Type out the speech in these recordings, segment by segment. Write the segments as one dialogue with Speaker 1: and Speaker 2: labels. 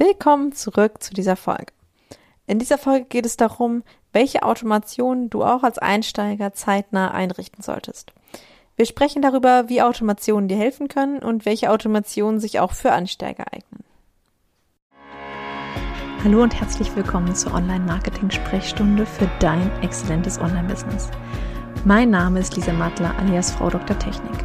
Speaker 1: Willkommen zurück zu dieser Folge. In dieser Folge geht es darum, welche Automation du auch als Einsteiger zeitnah einrichten solltest. Wir sprechen darüber, wie Automationen dir helfen können und welche Automationen sich auch für Einsteiger eignen.
Speaker 2: Hallo und herzlich willkommen zur Online-Marketing-Sprechstunde für dein exzellentes Online-Business. Mein Name ist Lisa Mattler alias Frau Dr. Technik.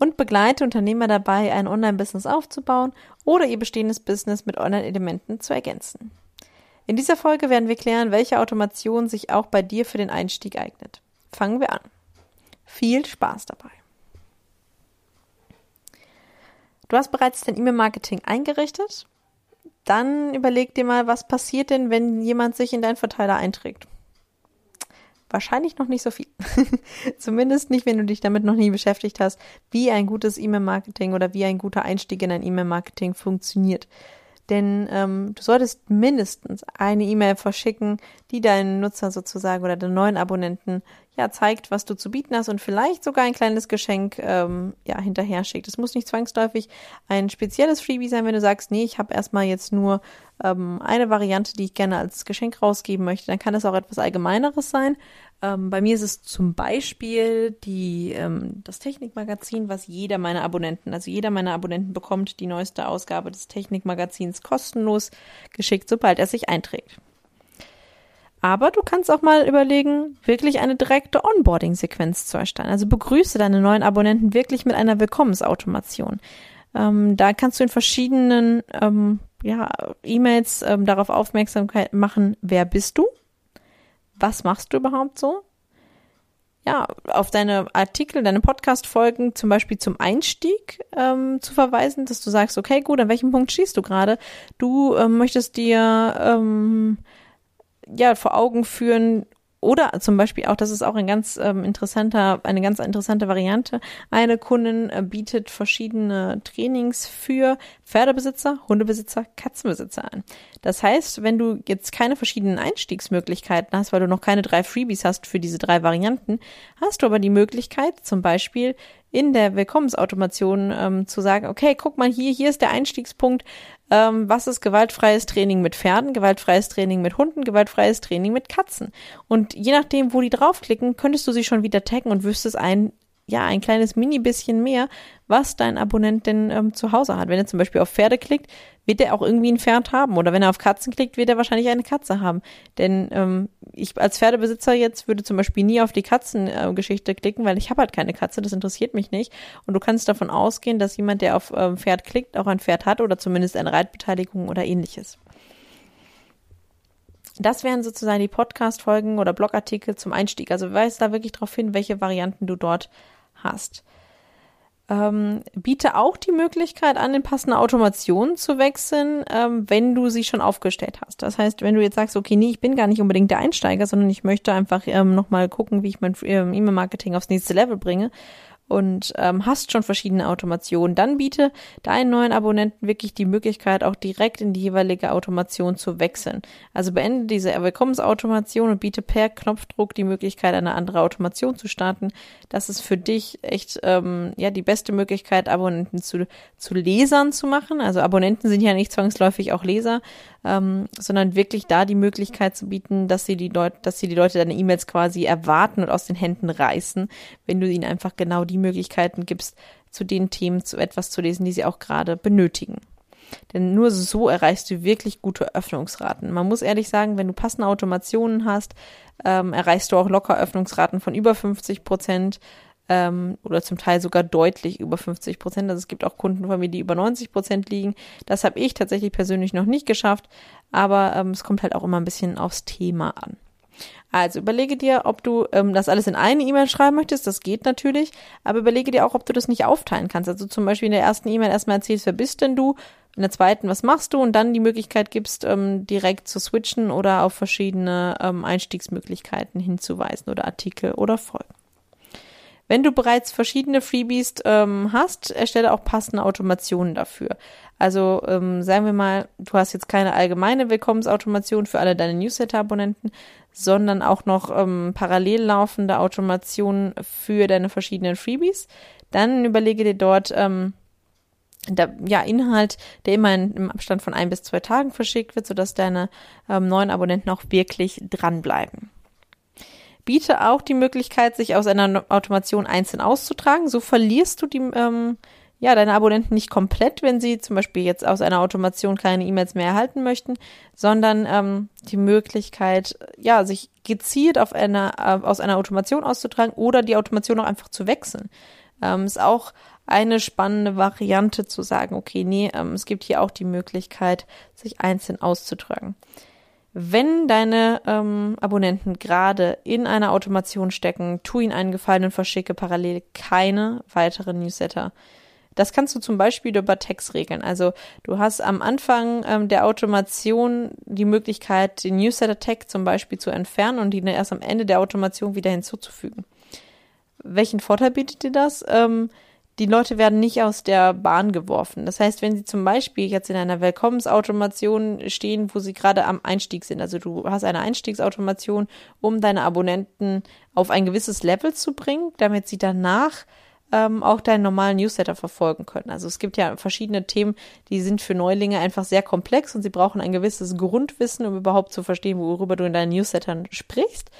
Speaker 1: und begleite Unternehmer dabei, ein Online-Business aufzubauen oder ihr bestehendes Business mit Online-Elementen zu ergänzen. In dieser Folge werden wir klären, welche Automation sich auch bei dir für den Einstieg eignet. Fangen wir an. Viel Spaß dabei. Du hast bereits dein E-Mail-Marketing eingerichtet? Dann überleg dir mal, was passiert denn, wenn jemand sich in deinen Verteiler einträgt. Wahrscheinlich noch nicht so viel. Zumindest nicht, wenn du dich damit noch nie beschäftigt hast, wie ein gutes E-Mail-Marketing oder wie ein guter Einstieg in ein E-Mail-Marketing funktioniert. Denn ähm, du solltest mindestens eine E-Mail verschicken, die deinen Nutzer sozusagen oder den neuen Abonnenten ja zeigt, was du zu bieten hast und vielleicht sogar ein kleines Geschenk ähm, ja hinterher schickt. Es muss nicht zwangsläufig ein spezielles Freebie sein, wenn du sagst, nee, ich habe erstmal jetzt nur ähm, eine Variante, die ich gerne als Geschenk rausgeben möchte. Dann kann es auch etwas Allgemeineres sein. Ähm, bei mir ist es zum Beispiel die, ähm, das Technikmagazin, was jeder meiner Abonnenten, also jeder meiner Abonnenten bekommt die neueste Ausgabe des Technikmagazins kostenlos geschickt, sobald er sich einträgt. Aber du kannst auch mal überlegen, wirklich eine direkte Onboarding-Sequenz zu erstellen. Also begrüße deine neuen Abonnenten wirklich mit einer Willkommensautomation. Ähm, da kannst du in verschiedenen ähm, ja, E-Mails ähm, darauf Aufmerksamkeit machen, wer bist du? Was machst du überhaupt so? Ja, auf deine Artikel, deine Podcast-Folgen zum Beispiel zum Einstieg ähm, zu verweisen, dass du sagst, okay, gut, an welchem Punkt stehst du gerade? Du ähm, möchtest dir ähm, ja vor Augen führen, oder zum Beispiel auch, das ist auch ein ganz ähm, interessanter, eine ganz interessante Variante. Eine Kundin äh, bietet verschiedene Trainings für Pferdebesitzer, Hundebesitzer, Katzenbesitzer an. Das heißt, wenn du jetzt keine verschiedenen Einstiegsmöglichkeiten hast, weil du noch keine drei Freebies hast für diese drei Varianten, hast du aber die Möglichkeit, zum Beispiel in der Willkommensautomation ähm, zu sagen, okay, guck mal hier, hier ist der Einstiegspunkt, ähm, was ist gewaltfreies Training mit Pferden, gewaltfreies Training mit Hunden, gewaltfreies Training mit Katzen. Und je nachdem, wo die draufklicken, könntest du sie schon wieder taggen und wüsstest ein, ja, ein kleines mini bisschen mehr, was dein Abonnent denn ähm, zu Hause hat. Wenn er zum Beispiel auf Pferde klickt, wird er auch irgendwie ein Pferd haben. Oder wenn er auf Katzen klickt, wird er wahrscheinlich eine Katze haben. Denn ähm, ich als Pferdebesitzer jetzt würde zum Beispiel nie auf die Katzengeschichte äh, klicken, weil ich habe halt keine Katze, das interessiert mich nicht. Und du kannst davon ausgehen, dass jemand, der auf ähm, Pferd klickt, auch ein Pferd hat oder zumindest eine Reitbeteiligung oder ähnliches. Das wären sozusagen die Podcast-Folgen oder Blogartikel zum Einstieg. Also weise da wirklich darauf hin, welche Varianten du dort hast. Ähm, biete auch die Möglichkeit an, in passende Automationen zu wechseln, ähm, wenn du sie schon aufgestellt hast. Das heißt, wenn du jetzt sagst, okay, nee, ich bin gar nicht unbedingt der Einsteiger, sondern ich möchte einfach ähm, nochmal gucken, wie ich mein ähm, E-Mail-Marketing aufs nächste Level bringe, und ähm, hast schon verschiedene Automationen, dann biete deinen neuen Abonnenten wirklich die Möglichkeit, auch direkt in die jeweilige Automation zu wechseln. Also beende diese Willkommensautomation und biete per Knopfdruck die Möglichkeit, eine andere Automation zu starten. Das ist für dich echt ähm, ja die beste Möglichkeit, Abonnenten zu, zu Lesern zu machen. Also Abonnenten sind ja nicht zwangsläufig auch Leser, ähm, sondern wirklich da die Möglichkeit zu bieten, dass sie die Leute, dass sie die Leute deine E-Mails quasi erwarten und aus den Händen reißen, wenn du ihnen einfach genau die Möglichkeiten gibst, zu den Themen zu etwas zu lesen, die sie auch gerade benötigen. Denn nur so erreichst du wirklich gute Öffnungsraten. Man muss ehrlich sagen, wenn du passende Automationen hast, ähm, erreichst du auch locker Öffnungsraten von über 50 Prozent ähm, oder zum Teil sogar deutlich über 50 Prozent. Also es gibt auch Kunden von mir, die über 90 Prozent liegen. Das habe ich tatsächlich persönlich noch nicht geschafft, aber ähm, es kommt halt auch immer ein bisschen aufs Thema an. Also überlege dir, ob du ähm, das alles in eine E-Mail schreiben möchtest. Das geht natürlich, aber überlege dir auch, ob du das nicht aufteilen kannst. Also zum Beispiel in der ersten E-Mail erstmal erzählst, wer bist denn du, in der zweiten, was machst du und dann die Möglichkeit gibst, ähm, direkt zu switchen oder auf verschiedene ähm, Einstiegsmöglichkeiten hinzuweisen oder Artikel oder Folgen. Wenn du bereits verschiedene Freebies ähm, hast, erstelle auch passende Automationen dafür. Also ähm, sagen wir mal, du hast jetzt keine allgemeine Willkommensautomation für alle deine Newsletter-Abonnenten, sondern auch noch ähm, parallel laufende Automationen für deine verschiedenen Freebies. Dann überlege dir dort ähm, der, ja, Inhalt, der immer in, im Abstand von ein bis zwei Tagen verschickt wird, sodass deine ähm, neuen Abonnenten auch wirklich dranbleiben biete auch die Möglichkeit, sich aus einer Automation einzeln auszutragen. So verlierst du die, ähm, ja, deine Abonnenten nicht komplett, wenn sie zum Beispiel jetzt aus einer Automation keine E-Mails mehr erhalten möchten, sondern ähm, die Möglichkeit, ja, sich gezielt auf einer, äh, aus einer Automation auszutragen oder die Automation auch einfach zu wechseln. Ähm, ist auch eine spannende Variante zu sagen, okay, nee, ähm, es gibt hier auch die Möglichkeit, sich einzeln auszutragen. Wenn deine ähm, Abonnenten gerade in einer Automation stecken, tu ihnen einen Gefallen und verschicke parallel keine weiteren Newsletter. Das kannst du zum Beispiel über Text regeln. Also du hast am Anfang ähm, der Automation die Möglichkeit, den Newsletter-Tag zum Beispiel zu entfernen und ihn erst am Ende der Automation wieder hinzuzufügen. Welchen Vorteil bietet dir das? Ähm, die Leute werden nicht aus der Bahn geworfen. Das heißt, wenn sie zum Beispiel jetzt in einer Willkommensautomation stehen, wo sie gerade am Einstieg sind, also du hast eine Einstiegsautomation, um deine Abonnenten auf ein gewisses Level zu bringen, damit sie danach ähm, auch deinen normalen Newsletter verfolgen können. Also es gibt ja verschiedene Themen, die sind für Neulinge einfach sehr komplex und sie brauchen ein gewisses Grundwissen, um überhaupt zu verstehen, worüber du in deinen Newslettern sprichst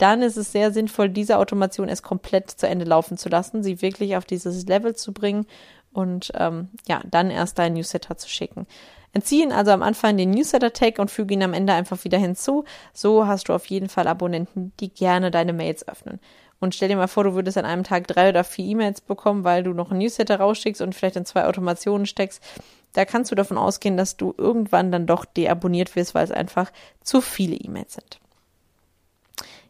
Speaker 1: dann ist es sehr sinnvoll, diese Automation erst komplett zu Ende laufen zu lassen, sie wirklich auf dieses Level zu bringen und ähm, ja, dann erst deinen Newsletter zu schicken. Entziehen also am Anfang den Newsletter-Tag und füge ihn am Ende einfach wieder hinzu. So hast du auf jeden Fall Abonnenten, die gerne deine Mails öffnen. Und stell dir mal vor, du würdest an einem Tag drei oder vier E-Mails bekommen, weil du noch ein Newsletter rausschickst und vielleicht in zwei Automationen steckst. Da kannst du davon ausgehen, dass du irgendwann dann doch deabonniert wirst, weil es einfach zu viele E-Mails sind.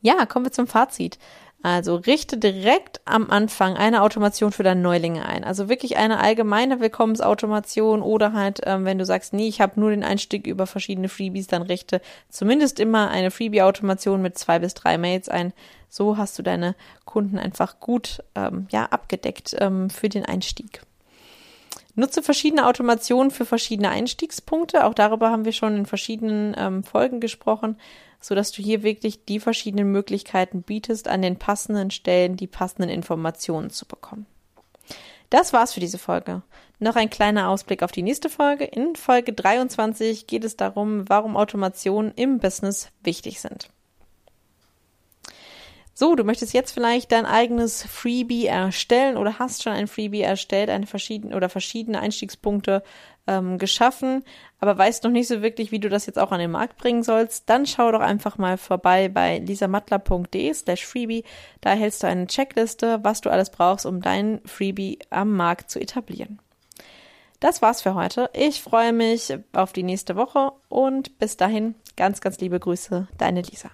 Speaker 1: Ja, kommen wir zum Fazit. Also richte direkt am Anfang eine Automation für deine Neulinge ein. Also wirklich eine allgemeine Willkommensautomation oder halt, ähm, wenn du sagst, nee, ich habe nur den Einstieg über verschiedene Freebies, dann richte zumindest immer eine Freebie-Automation mit zwei bis drei Mails ein. So hast du deine Kunden einfach gut ähm, ja, abgedeckt ähm, für den Einstieg. Nutze verschiedene Automationen für verschiedene Einstiegspunkte. Auch darüber haben wir schon in verschiedenen ähm, Folgen gesprochen so dass du hier wirklich die verschiedenen Möglichkeiten bietest, an den passenden Stellen die passenden Informationen zu bekommen. Das war's für diese Folge. Noch ein kleiner Ausblick auf die nächste Folge. In Folge 23 geht es darum, warum Automationen im Business wichtig sind. So, du möchtest jetzt vielleicht dein eigenes Freebie erstellen oder hast schon ein Freebie erstellt, eine verschiedene oder verschiedene Einstiegspunkte ähm, geschaffen, aber weißt noch nicht so wirklich, wie du das jetzt auch an den Markt bringen sollst, dann schau doch einfach mal vorbei bei lisamattler.de slash freebie. Da erhältst du eine Checkliste, was du alles brauchst, um dein Freebie am Markt zu etablieren. Das war's für heute. Ich freue mich auf die nächste Woche und bis dahin ganz, ganz liebe Grüße, deine Lisa.